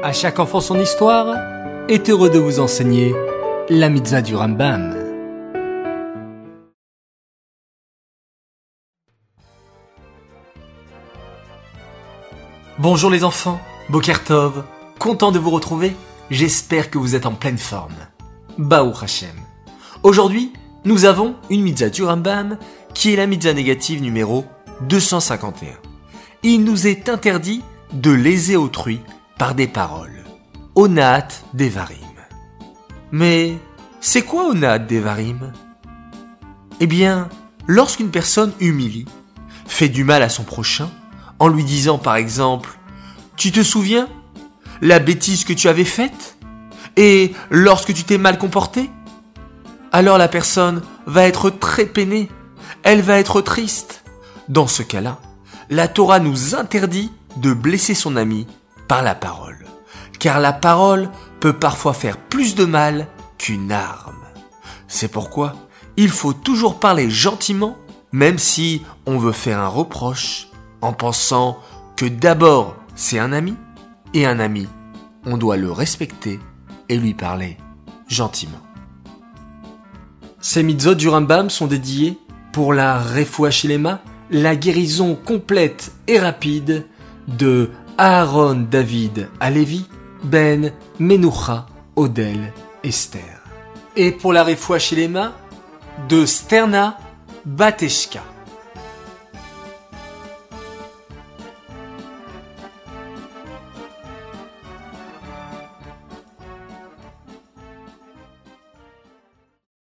À chaque enfant son histoire est heureux de vous enseigner la mitzvah du Rambam. Bonjour les enfants, Bokertov, content de vous retrouver, j'espère que vous êtes en pleine forme. Baou Hashem. Aujourd'hui, nous avons une mitzvah du Rambam qui est la mitzvah négative numéro 251. Il nous est interdit de léser autrui par des paroles. Onat Devarim. Mais c'est quoi Onat Devarim? Eh bien, lorsqu'une personne humilie, fait du mal à son prochain, en lui disant par exemple Tu te souviens? La bêtise que tu avais faite? Et lorsque tu t'es mal comporté? Alors la personne va être très peinée, elle va être triste. Dans ce cas-là, la Torah nous interdit de blesser son ami par la parole. Car la parole peut parfois faire plus de mal qu'une arme. C'est pourquoi il faut toujours parler gentiment, même si on veut faire un reproche, en pensant que d'abord c'est un ami, et un ami, on doit le respecter et lui parler gentiment. Ces mitzvot du Rambam sont dédiés pour la Refuachilema, la guérison complète et rapide de Aaron David Alevi, Ben Menucha Odel Esther. Et pour la Refuachilema, de Sterna Bateshka.